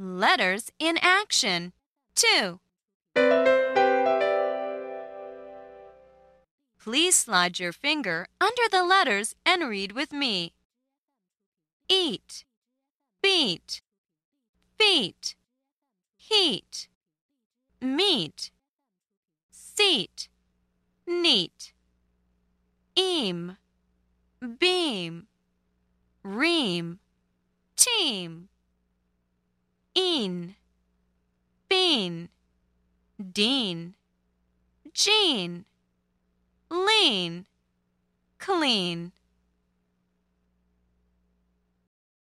Letters in action. 2. Please slide your finger under the letters and read with me. Eat, beat, feet, heat, meet, seat, neat, eam, beam, ream, team, een, bean, dean, jean, lean, clean.